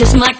just my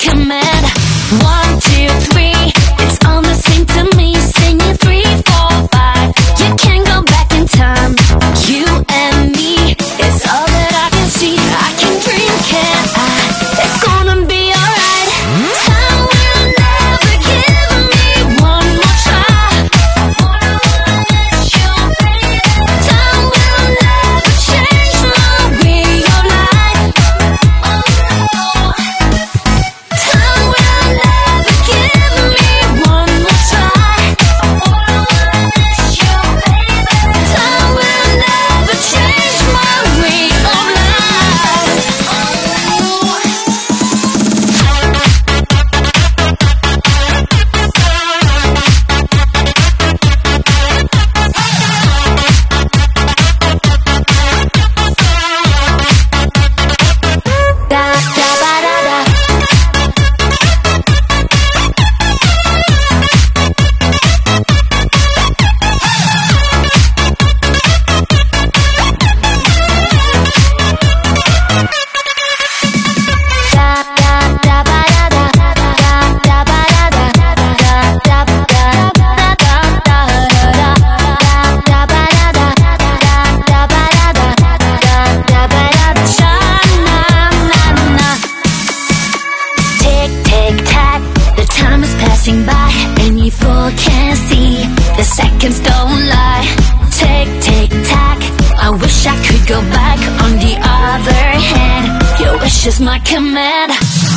my command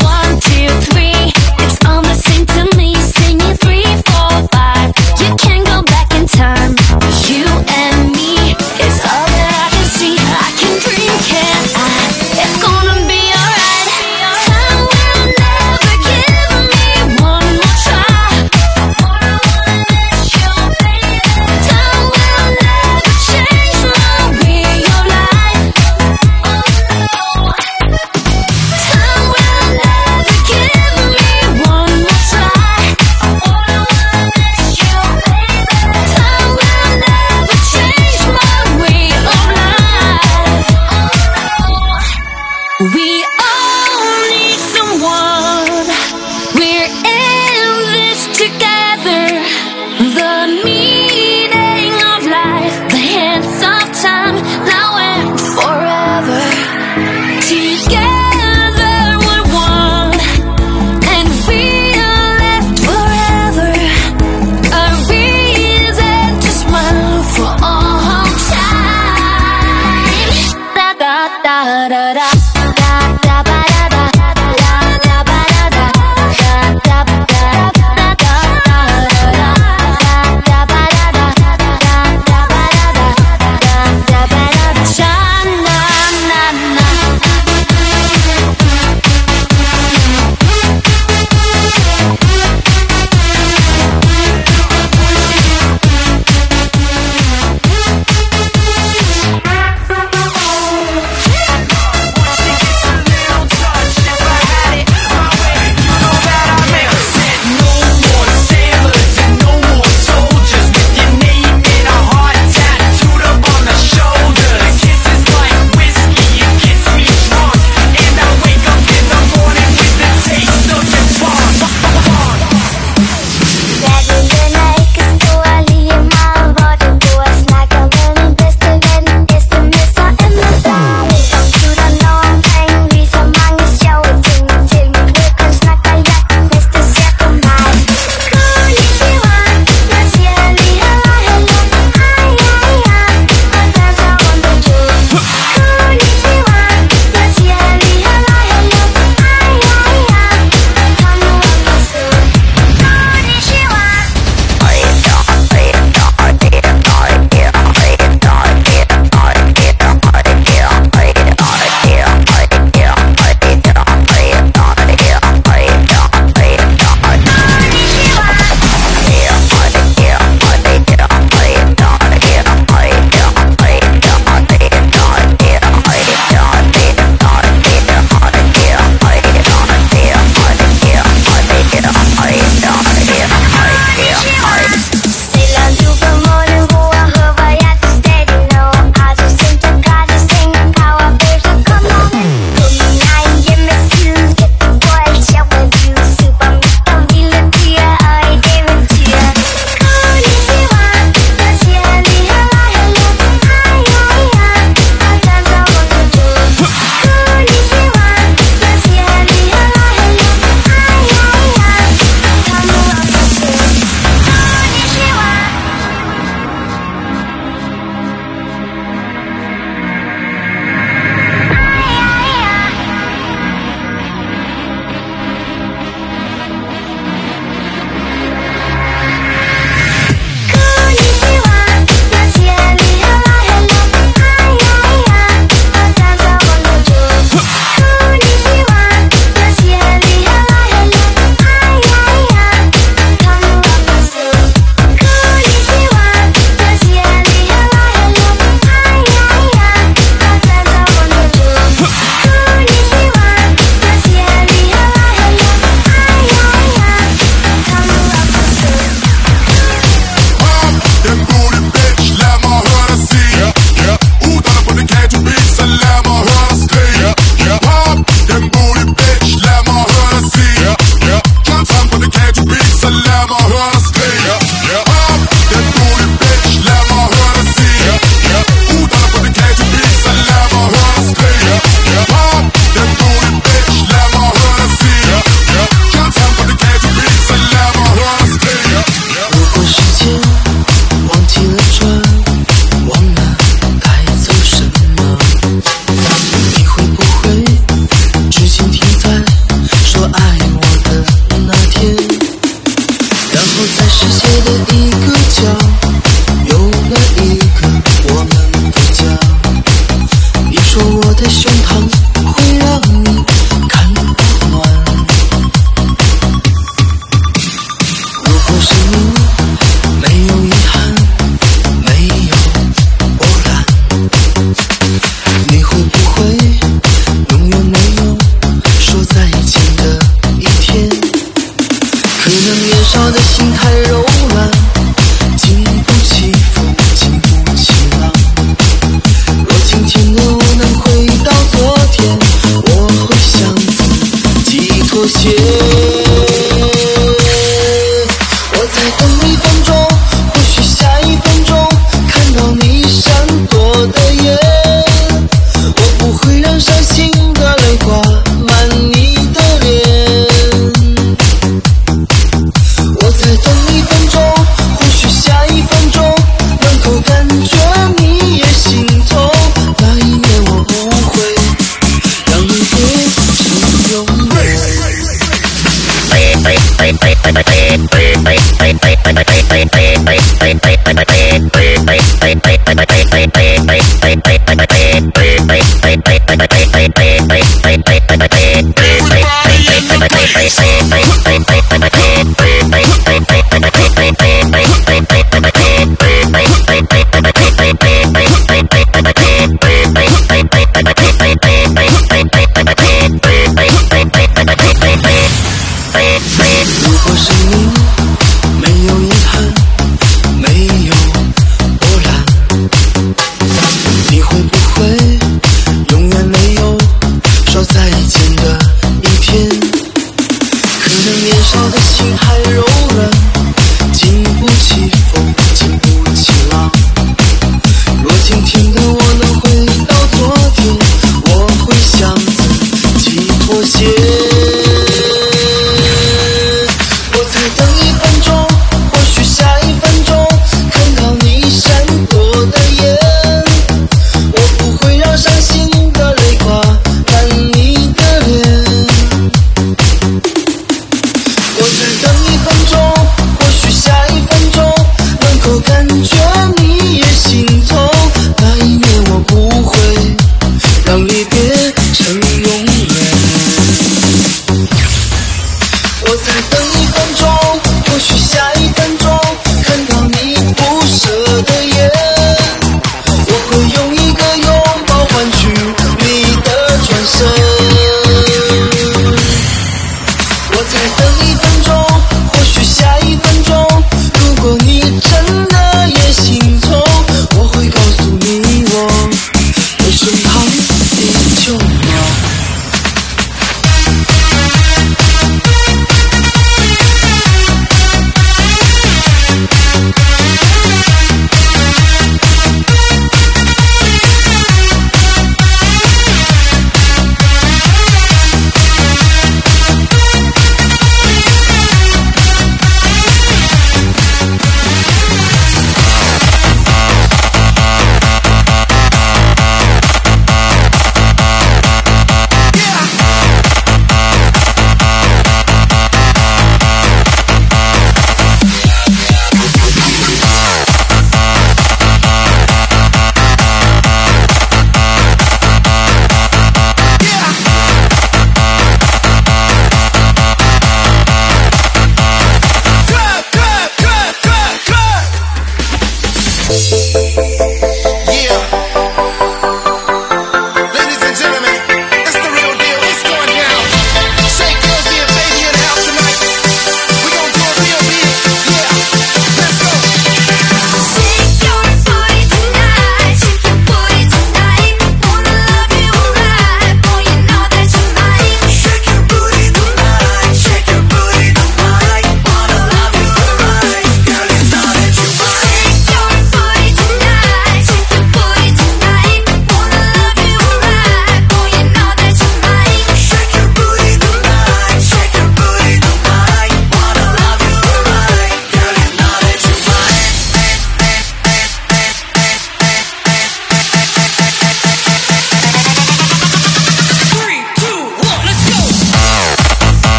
One, two, three, it's all the same to me. 她的心太柔软，